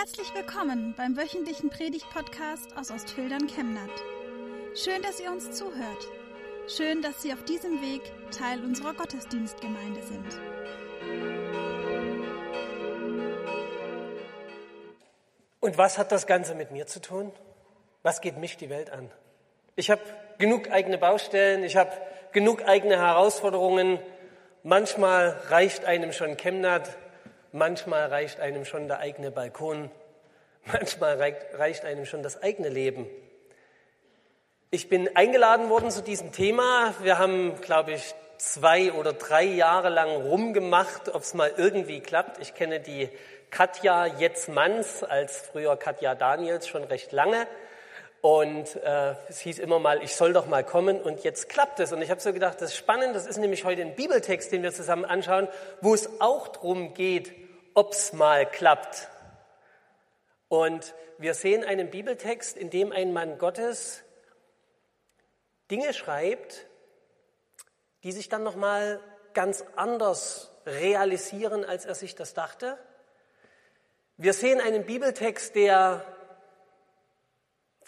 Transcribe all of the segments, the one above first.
Herzlich willkommen beim wöchentlichen Predigt-Podcast aus Ostfildern Chemnat. Schön, dass ihr uns zuhört. Schön, dass Sie auf diesem Weg Teil unserer Gottesdienstgemeinde sind. Und was hat das Ganze mit mir zu tun? Was geht mich die Welt an? Ich habe genug eigene Baustellen, ich habe genug eigene Herausforderungen. Manchmal reicht einem schon Chemnat, manchmal reicht einem schon der eigene Balkon, manchmal reicht einem schon das eigene Leben. Ich bin eingeladen worden zu diesem Thema. Wir haben, glaube ich, zwei oder drei Jahre lang rumgemacht, ob es mal irgendwie klappt. Ich kenne die Katja Jetzmanns als früher Katja Daniels schon recht lange. Und äh, es hieß immer mal, ich soll doch mal kommen und jetzt klappt es. Und ich habe so gedacht, das ist spannend, das ist nämlich heute ein Bibeltext, den wir zusammen anschauen, wo es auch darum geht, ob es mal klappt. Und wir sehen einen Bibeltext, in dem ein Mann Gottes Dinge schreibt, die sich dann nochmal ganz anders realisieren, als er sich das dachte. Wir sehen einen Bibeltext, der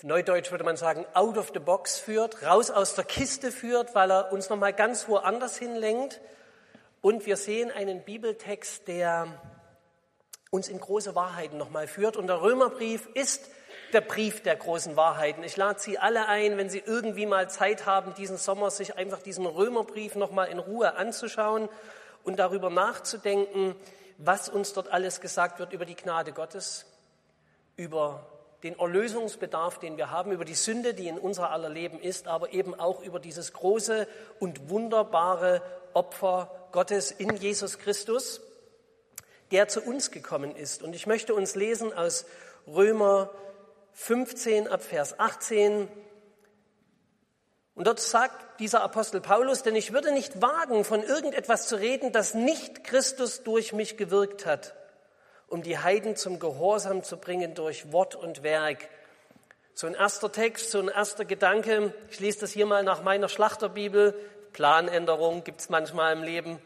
Neudeutsch würde man sagen, out of the box führt, raus aus der Kiste führt, weil er uns nochmal ganz woanders hinlenkt. Und wir sehen einen Bibeltext, der uns in große Wahrheiten nochmal führt. Und der Römerbrief ist der Brief der großen Wahrheiten. Ich lade Sie alle ein, wenn Sie irgendwie mal Zeit haben, diesen Sommer sich einfach diesen Römerbrief nochmal in Ruhe anzuschauen und darüber nachzudenken, was uns dort alles gesagt wird über die Gnade Gottes, über den Erlösungsbedarf, den wir haben, über die Sünde, die in unser aller Leben ist, aber eben auch über dieses große und wunderbare Opfer Gottes in Jesus Christus, der zu uns gekommen ist. Und ich möchte uns lesen aus Römer 15 ab Vers 18. Und dort sagt dieser Apostel Paulus, denn ich würde nicht wagen, von irgendetwas zu reden, das nicht Christus durch mich gewirkt hat um die Heiden zum Gehorsam zu bringen durch Wort und Werk. So ein erster Text, so ein erster Gedanke. Ich lese das hier mal nach meiner Schlachterbibel. Planänderung gibt es manchmal im Leben.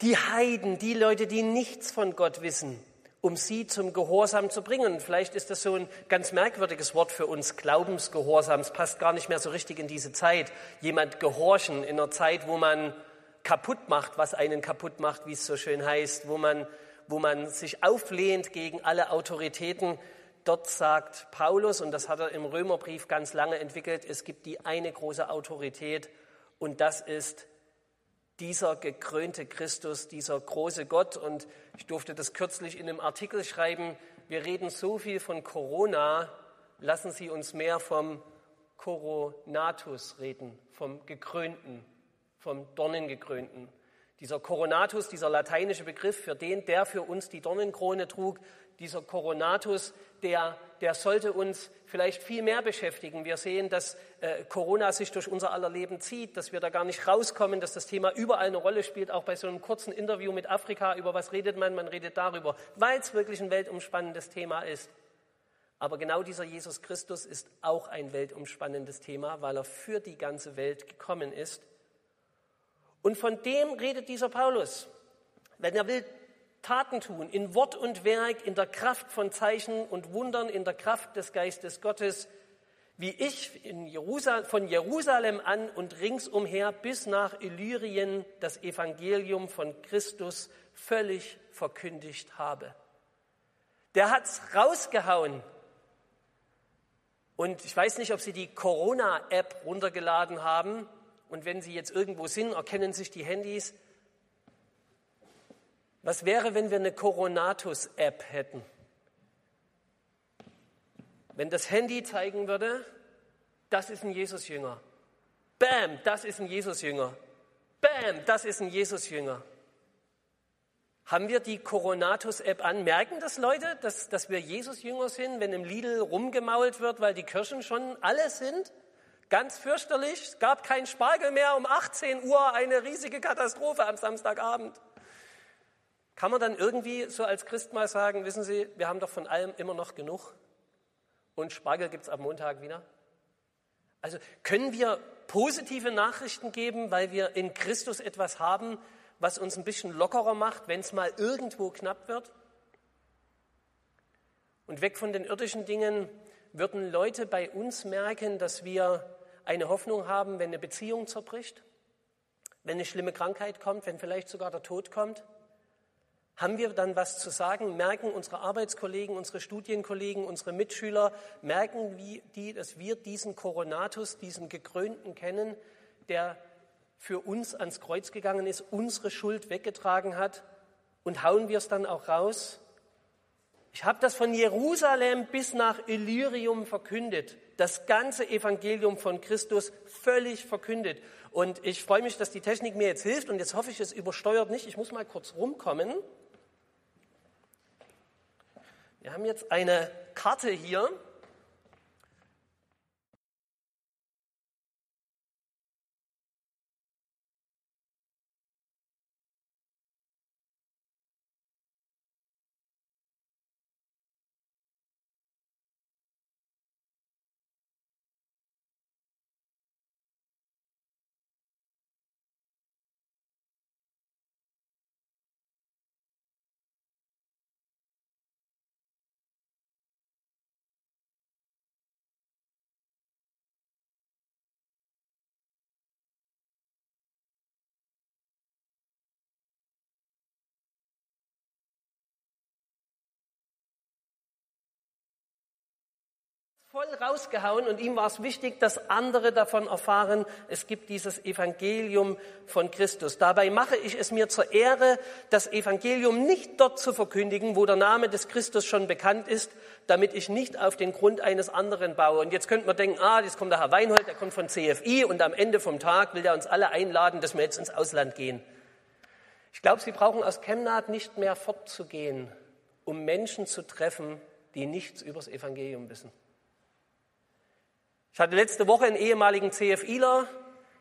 Die Heiden, die Leute, die nichts von Gott wissen, um sie zum Gehorsam zu bringen. Vielleicht ist das so ein ganz merkwürdiges Wort für uns, Glaubensgehorsam. Es passt gar nicht mehr so richtig in diese Zeit. Jemand gehorchen in einer Zeit, wo man kaputt macht, was einen kaputt macht, wie es so schön heißt, wo man, wo man sich auflehnt gegen alle Autoritäten. Dort sagt Paulus, und das hat er im Römerbrief ganz lange entwickelt, es gibt die eine große Autorität und das ist dieser gekrönte Christus, dieser große Gott. Und ich durfte das kürzlich in einem Artikel schreiben. Wir reden so viel von Corona, lassen Sie uns mehr vom Coronatus reden, vom gekrönten vom Dornengekrönten. Dieser Coronatus, dieser lateinische Begriff für den, der für uns die Dornenkrone trug, dieser Coronatus, der, der sollte uns vielleicht viel mehr beschäftigen. Wir sehen, dass äh, Corona sich durch unser aller Leben zieht, dass wir da gar nicht rauskommen, dass das Thema überall eine Rolle spielt, auch bei so einem kurzen Interview mit Afrika. Über was redet man? Man redet darüber, weil es wirklich ein weltumspannendes Thema ist. Aber genau dieser Jesus Christus ist auch ein weltumspannendes Thema, weil er für die ganze Welt gekommen ist und von dem redet dieser Paulus. Wenn er will Taten tun, in Wort und Werk, in der Kraft von Zeichen und Wundern, in der Kraft des Geistes Gottes, wie ich Jerusal von Jerusalem an und ringsumher bis nach Illyrien das Evangelium von Christus völlig verkündigt habe. Der hat's rausgehauen. Und ich weiß nicht, ob Sie die Corona-App runtergeladen haben. Und wenn Sie jetzt irgendwo sind, erkennen sich die Handys. Was wäre, wenn wir eine Coronatus-App hätten? Wenn das Handy zeigen würde, das ist ein Jesus-Jünger. Bam, das ist ein Jesus-Jünger. Bam, das ist ein Jesus-Jünger. Haben wir die Coronatus-App an? Merken das Leute, dass, dass wir Jesus-Jünger sind, wenn im Lidl rumgemault wird, weil die Kirchen schon alle sind? Ganz fürchterlich, es gab kein Spargel mehr um 18 Uhr, eine riesige Katastrophe am Samstagabend. Kann man dann irgendwie so als Christ mal sagen, wissen Sie, wir haben doch von allem immer noch genug und Spargel gibt es am Montag wieder? Also können wir positive Nachrichten geben, weil wir in Christus etwas haben, was uns ein bisschen lockerer macht, wenn es mal irgendwo knapp wird? Und weg von den irdischen Dingen würden Leute bei uns merken, dass wir eine Hoffnung haben, wenn eine Beziehung zerbricht, wenn eine schlimme Krankheit kommt, wenn vielleicht sogar der Tod kommt? Haben wir dann was zu sagen? Merken unsere Arbeitskollegen, unsere Studienkollegen, unsere Mitschüler, merken die, dass wir diesen Coronatus, diesen Gekrönten kennen, der für uns ans Kreuz gegangen ist, unsere Schuld weggetragen hat? Und hauen wir es dann auch raus? Ich habe das von Jerusalem bis nach Illyrium verkündet. Das ganze Evangelium von Christus völlig verkündet. Und ich freue mich, dass die Technik mir jetzt hilft. Und jetzt hoffe ich, es übersteuert nicht. Ich muss mal kurz rumkommen. Wir haben jetzt eine Karte hier. Voll rausgehauen und ihm war es wichtig, dass andere davon erfahren, es gibt dieses Evangelium von Christus. Dabei mache ich es mir zur Ehre, das Evangelium nicht dort zu verkündigen, wo der Name des Christus schon bekannt ist, damit ich nicht auf den Grund eines anderen baue. Und jetzt könnte man denken, ah, jetzt kommt der Herr Weinhold, der kommt von CFI und am Ende vom Tag will er uns alle einladen, dass wir jetzt ins Ausland gehen. Ich glaube, Sie brauchen aus Chemnat nicht mehr fortzugehen, um Menschen zu treffen, die nichts über das Evangelium wissen. Ich hatte letzte Woche einen ehemaligen CFIler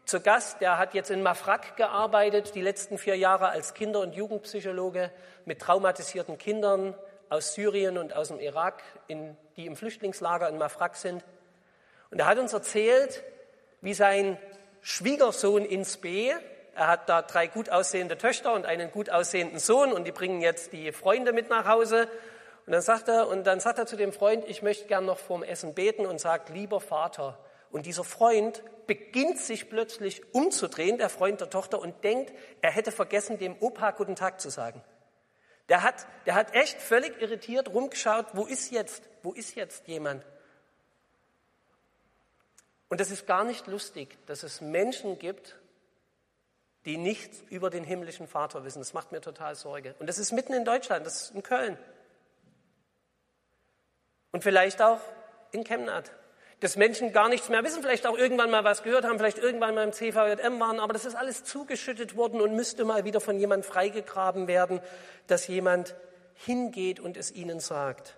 zu Gast, der hat jetzt in Mafraq gearbeitet, die letzten vier Jahre als Kinder- und Jugendpsychologe mit traumatisierten Kindern aus Syrien und aus dem Irak, in, die im Flüchtlingslager in Mafraq sind. Und er hat uns erzählt, wie sein Schwiegersohn ins B, er hat da drei gut aussehende Töchter und einen gut aussehenden Sohn und die bringen jetzt die Freunde mit nach Hause und dann sagt er, und dann sagt er zu dem Freund, ich möchte gern noch vorm Essen beten und sagt, lieber Vater. Und dieser Freund beginnt sich plötzlich umzudrehen, der Freund der Tochter, und denkt, er hätte vergessen, dem Opa guten Tag zu sagen. Der hat, der hat echt völlig irritiert rumgeschaut, wo ist jetzt, wo ist jetzt jemand? Und es ist gar nicht lustig, dass es Menschen gibt, die nichts über den himmlischen Vater wissen. Das macht mir total Sorge. Und das ist mitten in Deutschland, das ist in Köln. Und vielleicht auch in Chemnat. Dass Menschen gar nichts mehr wissen, vielleicht auch irgendwann mal was gehört haben, vielleicht irgendwann mal im CVJM waren, aber das ist alles zugeschüttet worden und müsste mal wieder von jemand freigegraben werden, dass jemand hingeht und es ihnen sagt.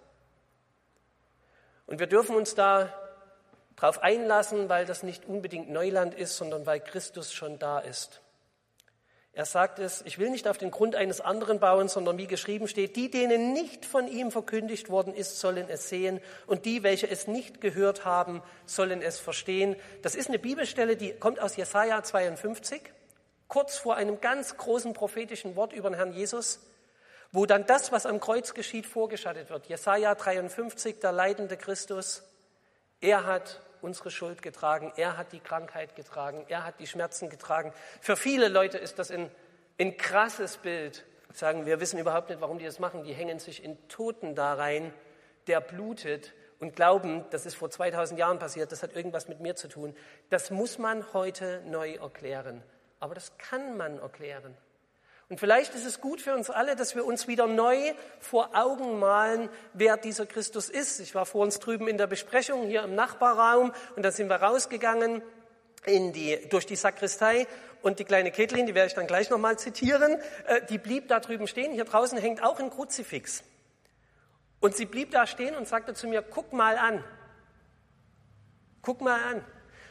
Und wir dürfen uns da drauf einlassen, weil das nicht unbedingt Neuland ist, sondern weil Christus schon da ist. Er sagt es, ich will nicht auf den Grund eines anderen bauen, sondern wie geschrieben steht, die, denen nicht von ihm verkündigt worden ist, sollen es sehen und die, welche es nicht gehört haben, sollen es verstehen. Das ist eine Bibelstelle, die kommt aus Jesaja 52, kurz vor einem ganz großen prophetischen Wort über den Herrn Jesus, wo dann das, was am Kreuz geschieht, vorgeschattet wird. Jesaja 53, der leidende Christus, er hat unsere Schuld getragen, er hat die Krankheit getragen, er hat die Schmerzen getragen. Für viele Leute ist das ein, ein krasses Bild. Sagen, wir wissen überhaupt nicht, warum die das machen. Die hängen sich in Toten da rein, der blutet und glauben, das ist vor 2000 Jahren passiert, das hat irgendwas mit mir zu tun. Das muss man heute neu erklären. Aber das kann man erklären. Und vielleicht ist es gut für uns alle, dass wir uns wieder neu vor Augen malen, wer dieser Christus ist. Ich war vor uns drüben in der Besprechung hier im Nachbarraum und da sind wir rausgegangen in die, durch die Sakristei und die kleine Ketlin, die werde ich dann gleich nochmal zitieren, äh, die blieb da drüben stehen. Hier draußen hängt auch ein Kruzifix. Und sie blieb da stehen und sagte zu mir, guck mal an. Guck mal an.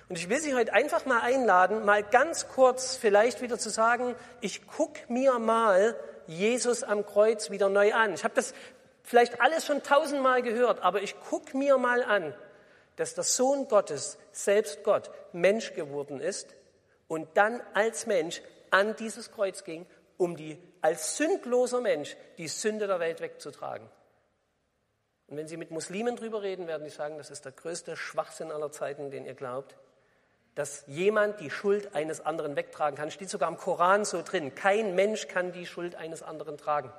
Und ich will Sie heute einfach mal einladen, mal ganz kurz vielleicht wieder zu sagen, ich gucke mir mal Jesus am Kreuz wieder neu an. Ich habe das vielleicht alles schon tausendmal gehört, aber ich gucke mir mal an, dass der Sohn Gottes, selbst Gott, Mensch geworden ist und dann als Mensch an dieses Kreuz ging, um die als sündloser Mensch die Sünde der Welt wegzutragen. Und wenn Sie mit Muslimen drüber reden, werden die sagen, das ist der größte Schwachsinn aller Zeiten, den ihr glaubt, dass jemand die Schuld eines anderen wegtragen kann. Steht sogar im Koran so drin. Kein Mensch kann die Schuld eines anderen tragen.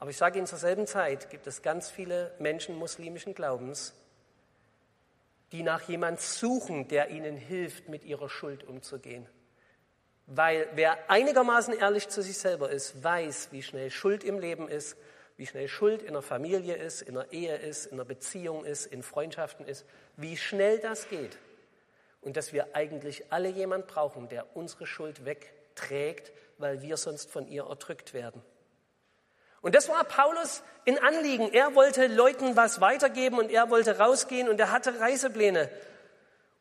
Aber ich sage Ihnen, zur selben Zeit gibt es ganz viele Menschen muslimischen Glaubens, die nach jemand suchen, der ihnen hilft, mit ihrer Schuld umzugehen. Weil wer einigermaßen ehrlich zu sich selber ist, weiß, wie schnell Schuld im Leben ist, wie schnell Schuld in der Familie ist, in der Ehe ist, in der Beziehung ist, in Freundschaften ist, wie schnell das geht. Und dass wir eigentlich alle jemand brauchen, der unsere Schuld wegträgt, weil wir sonst von ihr erdrückt werden. Und das war Paulus in Anliegen. Er wollte Leuten was weitergeben und er wollte rausgehen und er hatte Reisepläne.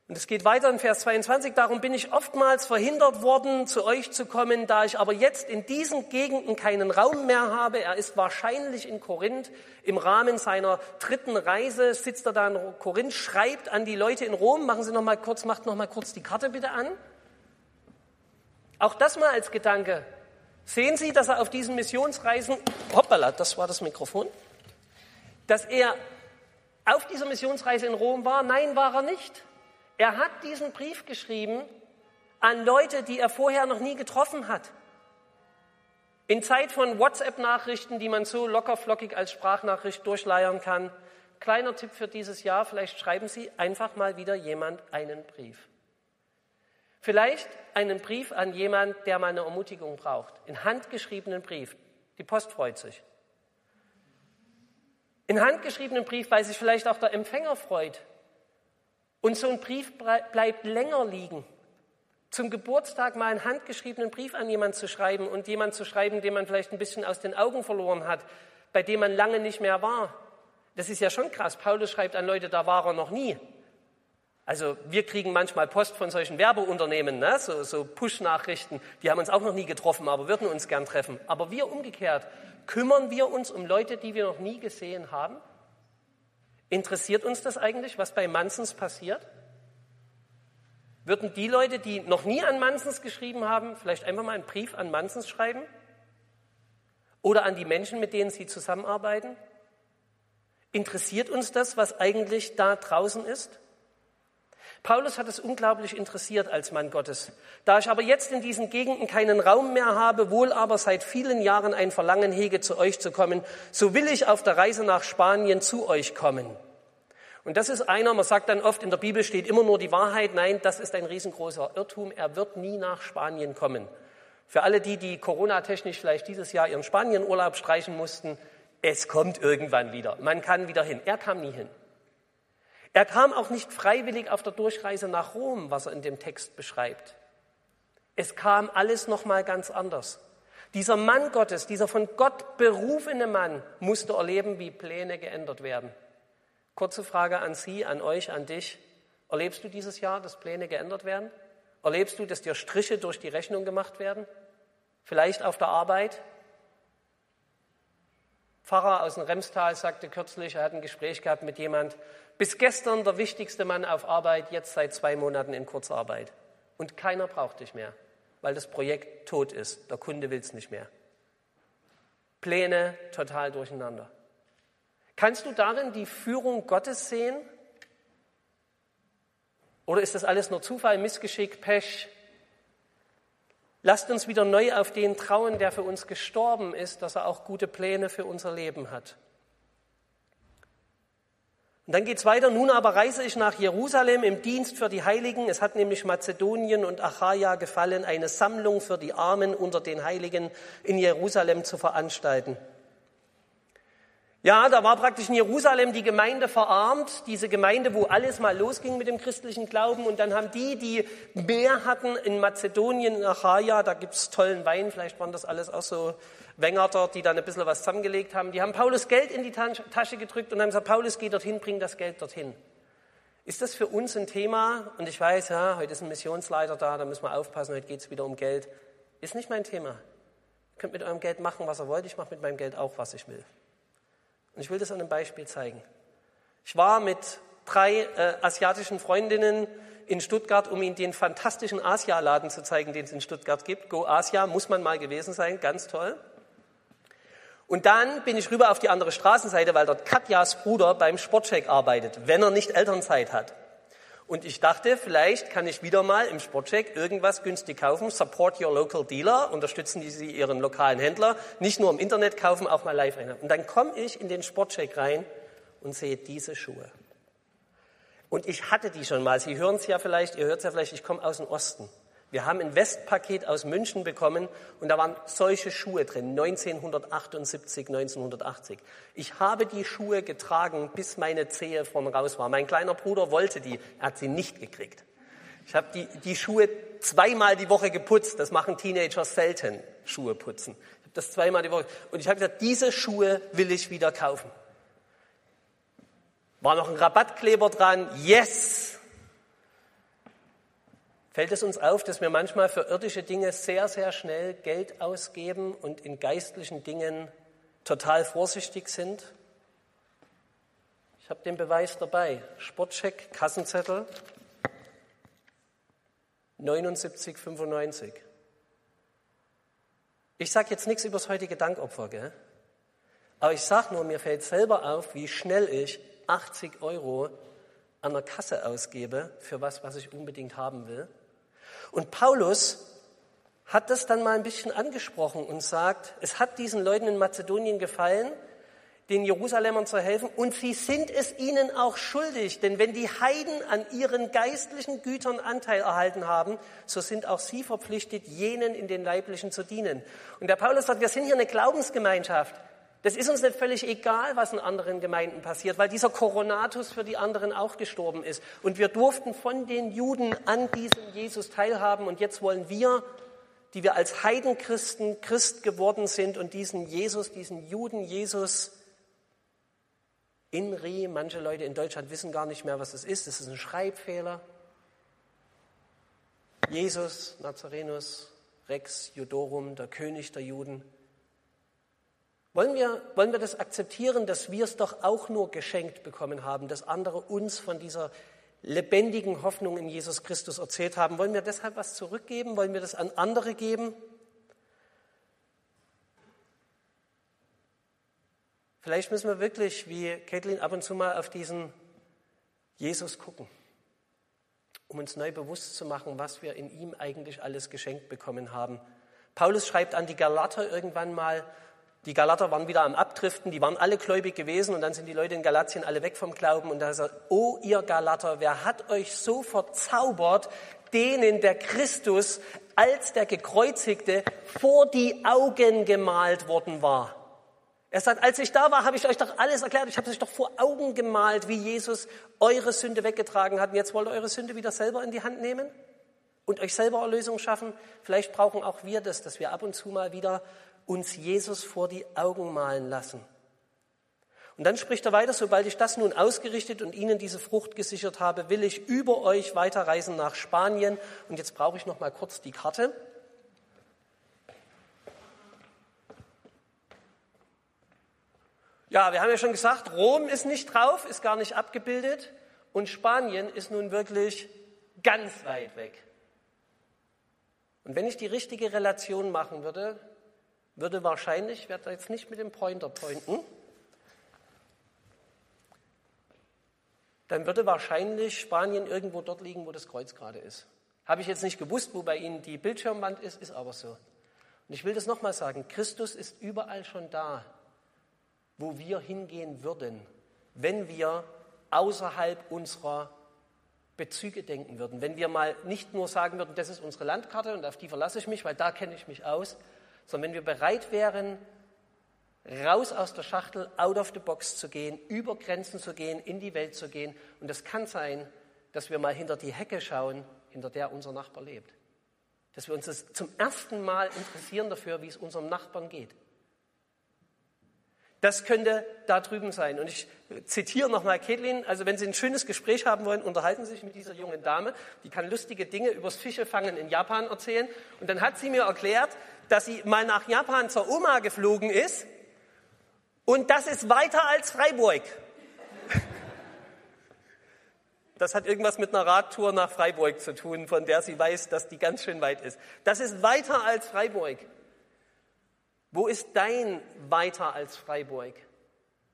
Und es geht weiter in Vers 22. Darum bin ich oftmals verhindert worden, zu euch zu kommen, da ich aber jetzt in diesen Gegenden keinen Raum mehr habe. Er ist wahrscheinlich in Korinth. Im Rahmen seiner dritten Reise sitzt er da in Korinth, schreibt an die Leute in Rom. Machen Sie noch mal kurz, macht noch mal kurz die Karte bitte an. Auch das mal als Gedanke. Sehen Sie, dass er auf diesen Missionsreisen, hoppala, das war das Mikrofon, dass er auf dieser Missionsreise in Rom war? Nein, war er nicht. Er hat diesen Brief geschrieben an Leute, die er vorher noch nie getroffen hat. In Zeit von WhatsApp-Nachrichten, die man so lockerflockig als Sprachnachricht durchleiern kann, kleiner Tipp für dieses Jahr, vielleicht schreiben Sie einfach mal wieder jemand einen Brief. Vielleicht einen Brief an jemand, der mal eine Ermutigung braucht. In handgeschriebenen Brief. Die Post freut sich. In handgeschriebenen Brief, weil sich vielleicht auch der Empfänger freut, und so ein Brief bleibt länger liegen. Zum Geburtstag mal einen handgeschriebenen Brief an jemanden zu schreiben und jemanden zu schreiben, den man vielleicht ein bisschen aus den Augen verloren hat, bei dem man lange nicht mehr war. Das ist ja schon krass. Paulus schreibt an Leute, da war er noch nie. Also wir kriegen manchmal Post von solchen Werbeunternehmen, ne? so, so Push-Nachrichten, die haben uns auch noch nie getroffen, aber würden uns gern treffen. Aber wir umgekehrt, kümmern wir uns um Leute, die wir noch nie gesehen haben? Interessiert uns das eigentlich, was bei Mansens passiert? Würden die Leute, die noch nie an Mansens geschrieben haben, vielleicht einfach mal einen Brief an Mansens schreiben? Oder an die Menschen, mit denen sie zusammenarbeiten? Interessiert uns das, was eigentlich da draußen ist? Paulus hat es unglaublich interessiert als Mann Gottes. Da ich aber jetzt in diesen Gegenden keinen Raum mehr habe, wohl aber seit vielen Jahren ein Verlangen hege, zu euch zu kommen, so will ich auf der Reise nach Spanien zu euch kommen. Und das ist einer, man sagt dann oft, in der Bibel steht immer nur die Wahrheit. Nein, das ist ein riesengroßer Irrtum. Er wird nie nach Spanien kommen. Für alle die, die Corona-technisch vielleicht dieses Jahr ihren Spanienurlaub streichen mussten, es kommt irgendwann wieder. Man kann wieder hin. Er kam nie hin. Er kam auch nicht freiwillig auf der Durchreise nach Rom, was er in dem Text beschreibt. Es kam alles noch mal ganz anders. Dieser Mann Gottes, dieser von Gott berufene Mann musste erleben, wie Pläne geändert werden. Kurze Frage an Sie, an euch, an dich. Erlebst du dieses Jahr, dass Pläne geändert werden? Erlebst du, dass dir Striche durch die Rechnung gemacht werden? Vielleicht auf der Arbeit? Pfarrer aus dem Remstal sagte kürzlich, er hat ein Gespräch gehabt mit jemand, bis gestern der wichtigste Mann auf Arbeit, jetzt seit zwei Monaten in Kurzarbeit. Und keiner braucht dich mehr, weil das Projekt tot ist. Der Kunde will es nicht mehr. Pläne total durcheinander. Kannst du darin die Führung Gottes sehen? Oder ist das alles nur Zufall, Missgeschick, Pech? Lasst uns wieder neu auf den trauen, der für uns gestorben ist, dass er auch gute Pläne für unser Leben hat. Und dann geht es weiter. Nun aber reise ich nach Jerusalem im Dienst für die Heiligen. Es hat nämlich Mazedonien und Achaia gefallen, eine Sammlung für die Armen unter den Heiligen in Jerusalem zu veranstalten. Ja, da war praktisch in Jerusalem die Gemeinde verarmt, diese Gemeinde, wo alles mal losging mit dem christlichen Glauben. Und dann haben die, die mehr hatten in Mazedonien, in Achaia, da gibt's tollen Wein, vielleicht waren das alles auch so Wengerter, die dann ein bisschen was zusammengelegt haben. Die haben Paulus Geld in die Tasche gedrückt und haben gesagt, Paulus, geh dorthin, bring das Geld dorthin. Ist das für uns ein Thema? Und ich weiß, ja, heute ist ein Missionsleiter da, da müssen wir aufpassen, heute geht's wieder um Geld. Ist nicht mein Thema. Ihr könnt mit eurem Geld machen, was ihr wollt, ich mache mit meinem Geld auch, was ich will. Und ich will das an einem Beispiel zeigen. Ich war mit drei äh, asiatischen Freundinnen in Stuttgart, um ihnen den fantastischen Asia-Laden zu zeigen, den es in Stuttgart gibt. Go Asia, muss man mal gewesen sein, ganz toll. Und dann bin ich rüber auf die andere Straßenseite, weil dort Katjas Bruder beim Sportcheck arbeitet, wenn er nicht Elternzeit hat. Und ich dachte, vielleicht kann ich wieder mal im Sportcheck irgendwas günstig kaufen. Support your local dealer. Unterstützen Sie Ihren lokalen Händler. Nicht nur im Internet kaufen, auch mal live rein. Und dann komme ich in den Sportcheck rein und sehe diese Schuhe. Und ich hatte die schon mal. Sie hören es ja vielleicht, ihr hört es ja vielleicht, ich komme aus dem Osten. Wir haben ein Westpaket aus München bekommen und da waren solche Schuhe drin, 1978, 1980. Ich habe die Schuhe getragen, bis meine Zehe vorne raus war. Mein kleiner Bruder wollte die, er hat sie nicht gekriegt. Ich habe die, die Schuhe zweimal die Woche geputzt. Das machen Teenager selten, Schuhe putzen. Ich habe das zweimal die Woche. Und ich habe gesagt, diese Schuhe will ich wieder kaufen. War noch ein Rabattkleber dran. Yes! Fällt es uns auf, dass wir manchmal für irdische Dinge sehr, sehr schnell Geld ausgeben und in geistlichen Dingen total vorsichtig sind? Ich habe den Beweis dabei. Sportcheck, Kassenzettel, 79,95. Ich sage jetzt nichts über das heutige Dankopfer, gell? aber ich sage nur, mir fällt selber auf, wie schnell ich 80 Euro an der Kasse ausgebe für was, was ich unbedingt haben will. Und Paulus hat das dann mal ein bisschen angesprochen und sagt, es hat diesen Leuten in Mazedonien gefallen, den Jerusalemern zu helfen, und sie sind es ihnen auch schuldig, denn wenn die Heiden an ihren geistlichen Gütern Anteil erhalten haben, so sind auch sie verpflichtet, jenen in den Leiblichen zu dienen. Und der Paulus sagt, wir sind hier eine Glaubensgemeinschaft. Das ist uns nicht völlig egal, was in anderen Gemeinden passiert, weil dieser Coronatus für die anderen auch gestorben ist. Und wir durften von den Juden an diesem Jesus teilhaben. Und jetzt wollen wir, die wir als Heidenchristen Christ geworden sind und diesen Jesus, diesen Juden Jesus Inri, manche Leute in Deutschland wissen gar nicht mehr, was es ist. Es ist ein Schreibfehler. Jesus, Nazarenus, Rex Judorum, der König der Juden. Wollen wir, wollen wir das akzeptieren, dass wir es doch auch nur geschenkt bekommen haben, dass andere uns von dieser lebendigen Hoffnung in Jesus Christus erzählt haben? Wollen wir deshalb was zurückgeben? Wollen wir das an andere geben? Vielleicht müssen wir wirklich, wie Caitlin, ab und zu mal auf diesen Jesus gucken, um uns neu bewusst zu machen, was wir in ihm eigentlich alles geschenkt bekommen haben. Paulus schreibt an die Galater irgendwann mal, die Galater waren wieder am Abdriften, die waren alle gläubig gewesen und dann sind die Leute in Galatien alle weg vom Glauben und da sagt, oh ihr Galater, wer hat euch so verzaubert, denen der Christus als der Gekreuzigte vor die Augen gemalt worden war? Er sagt, als ich da war, habe ich euch doch alles erklärt. Ich habe euch doch vor Augen gemalt, wie Jesus eure Sünde weggetragen hat. Und jetzt wollt ihr eure Sünde wieder selber in die Hand nehmen und euch selber Erlösung schaffen. Vielleicht brauchen auch wir das, dass wir ab und zu mal wieder uns Jesus vor die Augen malen lassen. Und dann spricht er weiter, sobald ich das nun ausgerichtet und Ihnen diese Frucht gesichert habe, will ich über euch weiterreisen nach Spanien. Und jetzt brauche ich noch mal kurz die Karte. Ja, wir haben ja schon gesagt, Rom ist nicht drauf, ist gar nicht abgebildet und Spanien ist nun wirklich ganz weit weg. Und wenn ich die richtige Relation machen würde, würde wahrscheinlich, ich werde jetzt nicht mit dem Pointer pointen, dann würde wahrscheinlich Spanien irgendwo dort liegen, wo das Kreuz gerade ist. Habe ich jetzt nicht gewusst, wo bei Ihnen die Bildschirmwand ist, ist aber so. Und ich will das nochmal sagen, Christus ist überall schon da, wo wir hingehen würden, wenn wir außerhalb unserer Bezüge denken würden. Wenn wir mal nicht nur sagen würden, das ist unsere Landkarte und auf die verlasse ich mich, weil da kenne ich mich aus, sondern wenn wir bereit wären, raus aus der Schachtel, out of the box zu gehen, über Grenzen zu gehen, in die Welt zu gehen. Und es kann sein, dass wir mal hinter die Hecke schauen, hinter der unser Nachbar lebt. Dass wir uns das zum ersten Mal interessieren dafür, wie es unserem Nachbarn geht. Das könnte da drüben sein. Und ich zitiere nochmal Caitlin. Also wenn Sie ein schönes Gespräch haben wollen, unterhalten Sie sich mit dieser jungen Dame. Die kann lustige Dinge übers Fischefangen in Japan erzählen. Und dann hat sie mir erklärt, dass sie mal nach Japan zur Oma geflogen ist. Und das ist weiter als Freiburg. Das hat irgendwas mit einer Radtour nach Freiburg zu tun, von der sie weiß, dass die ganz schön weit ist. Das ist weiter als Freiburg. Wo ist dein weiter als Freiburg?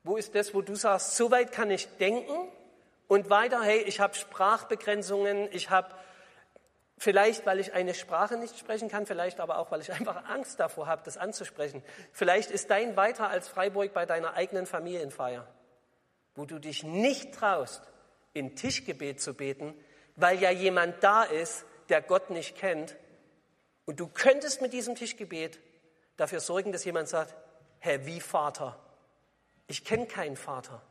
Wo ist das, wo du sagst, so weit kann ich denken und weiter, hey, ich habe Sprachbegrenzungen, ich habe vielleicht, weil ich eine Sprache nicht sprechen kann, vielleicht aber auch, weil ich einfach Angst davor habe, das anzusprechen. Vielleicht ist dein weiter als Freiburg bei deiner eigenen Familienfeier, wo du dich nicht traust, in Tischgebet zu beten, weil ja jemand da ist, der Gott nicht kennt. Und du könntest mit diesem Tischgebet dafür sorgen, dass jemand sagt, Herr, wie Vater? Ich kenne keinen Vater.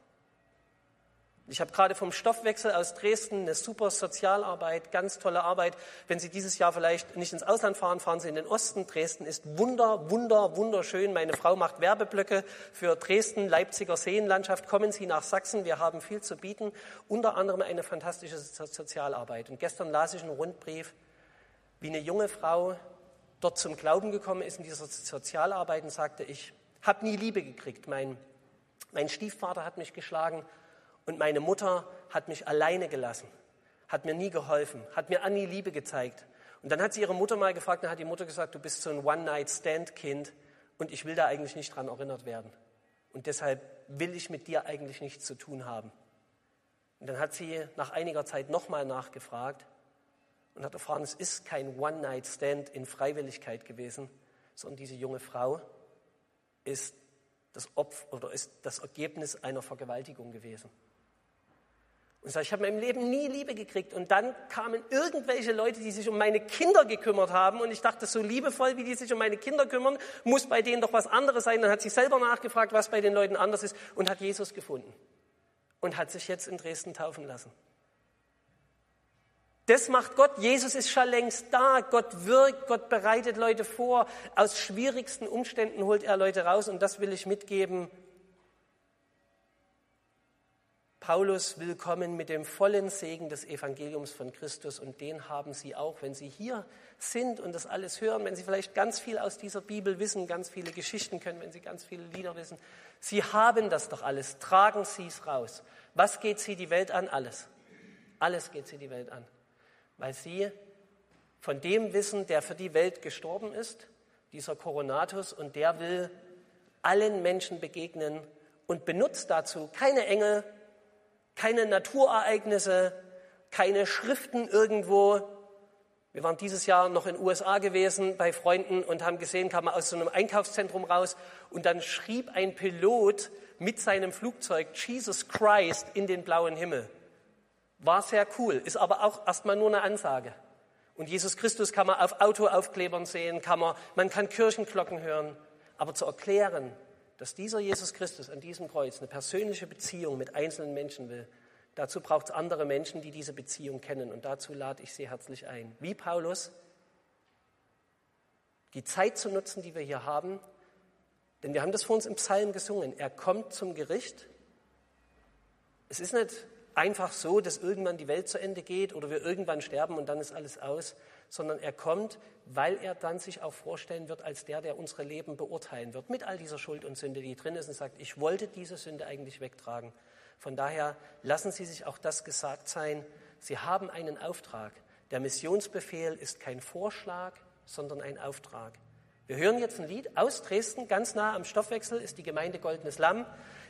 Ich habe gerade vom Stoffwechsel aus Dresden eine super Sozialarbeit, ganz tolle Arbeit. Wenn Sie dieses Jahr vielleicht nicht ins Ausland fahren, fahren Sie in den Osten. Dresden ist wunder, wunder, wunderschön. Meine Frau macht Werbeblöcke für Dresden, Leipziger Seenlandschaft. Kommen Sie nach Sachsen, wir haben viel zu bieten. Unter anderem eine fantastische Sozialarbeit. Und gestern las ich einen Rundbrief, wie eine junge Frau dort zum Glauben gekommen ist in dieser Sozialarbeit und sagte, ich habe nie Liebe gekriegt. Mein, mein Stiefvater hat mich geschlagen und meine Mutter hat mich alleine gelassen, hat mir nie geholfen, hat mir nie Liebe gezeigt. Und dann hat sie ihre Mutter mal gefragt, dann hat die Mutter gesagt, du bist so ein One-Night-Stand-Kind und ich will da eigentlich nicht dran erinnert werden. Und deshalb will ich mit dir eigentlich nichts zu tun haben. Und dann hat sie nach einiger Zeit nochmal nachgefragt und hat erfahren, es ist kein One-Night-Stand in Freiwilligkeit gewesen, sondern diese junge Frau ist das Opfer oder ist das Ergebnis einer Vergewaltigung gewesen. Und sag, ich habe in meinem Leben nie Liebe gekriegt. Und dann kamen irgendwelche Leute, die sich um meine Kinder gekümmert haben. Und ich dachte, so liebevoll, wie die sich um meine Kinder kümmern, muss bei denen doch was anderes sein. Dann hat sie selber nachgefragt, was bei den Leuten anders ist und hat Jesus gefunden. Und hat sich jetzt in Dresden taufen lassen. Das macht Gott. Jesus ist schon längst da. Gott wirkt, Gott bereitet Leute vor. Aus schwierigsten Umständen holt er Leute raus. Und das will ich mitgeben. Paulus will kommen mit dem vollen Segen des Evangeliums von Christus und den haben Sie auch, wenn Sie hier sind und das alles hören, wenn Sie vielleicht ganz viel aus dieser Bibel wissen, ganz viele Geschichten können, wenn Sie ganz viele Lieder wissen. Sie haben das doch alles, tragen Sie es raus. Was geht Sie die Welt an? Alles. Alles geht Sie die Welt an, weil Sie von dem wissen, der für die Welt gestorben ist, dieser Coronatus, und der will allen Menschen begegnen und benutzt dazu keine Engel, keine Naturereignisse, keine Schriften irgendwo. Wir waren dieses Jahr noch in den USA gewesen bei Freunden und haben gesehen, kam man aus so einem Einkaufszentrum raus und dann schrieb ein Pilot mit seinem Flugzeug Jesus Christ in den blauen Himmel. War sehr cool, ist aber auch erstmal nur eine Ansage. Und Jesus Christus kann man auf Autoaufklebern sehen, kann man, man kann Kirchenglocken hören. Aber zu erklären, dass dieser Jesus Christus an diesem Kreuz eine persönliche Beziehung mit einzelnen Menschen will, dazu braucht es andere Menschen, die diese Beziehung kennen. Und dazu lade ich Sie herzlich ein. Wie Paulus, die Zeit zu nutzen, die wir hier haben, denn wir haben das vor uns im Psalm gesungen. Er kommt zum Gericht. Es ist nicht einfach so, dass irgendwann die Welt zu Ende geht oder wir irgendwann sterben und dann ist alles aus, sondern er kommt, weil er dann sich auch vorstellen wird als der, der unsere Leben beurteilen wird, mit all dieser Schuld und Sünde, die drin ist und sagt, ich wollte diese Sünde eigentlich wegtragen. Von daher lassen Sie sich auch das gesagt sein, Sie haben einen Auftrag. Der Missionsbefehl ist kein Vorschlag, sondern ein Auftrag. Wir hören jetzt ein Lied aus Dresden, ganz nah am Stoffwechsel ist die Gemeinde Goldenes Lamm,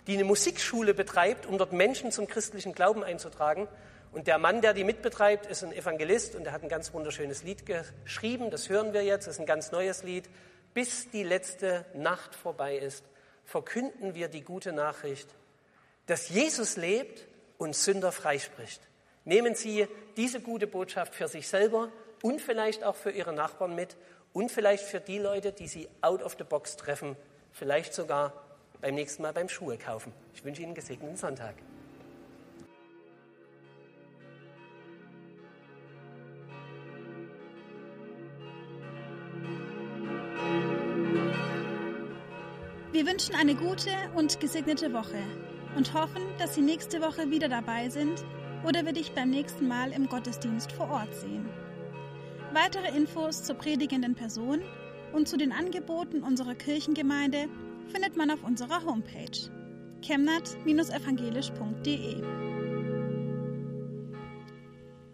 die eine Musikschule betreibt, um dort Menschen zum christlichen Glauben einzutragen. Und der Mann, der die mitbetreibt, ist ein Evangelist und er hat ein ganz wunderschönes Lied geschrieben. Das hören wir jetzt, das ist ein ganz neues Lied. Bis die letzte Nacht vorbei ist, verkünden wir die gute Nachricht, dass Jesus lebt und Sünder freispricht. Nehmen Sie diese gute Botschaft für sich selber und vielleicht auch für Ihre Nachbarn mit und vielleicht für die Leute, die Sie out of the box treffen, vielleicht sogar beim nächsten Mal beim Schuhe kaufen. Ich wünsche Ihnen einen gesegneten Sonntag. Wir wünschen eine gute und gesegnete Woche und hoffen, dass Sie nächste Woche wieder dabei sind oder wir dich beim nächsten Mal im Gottesdienst vor Ort sehen. Weitere Infos zur predigenden Person und zu den Angeboten unserer Kirchengemeinde findet man auf unserer Homepage chemnat-evangelisch.de.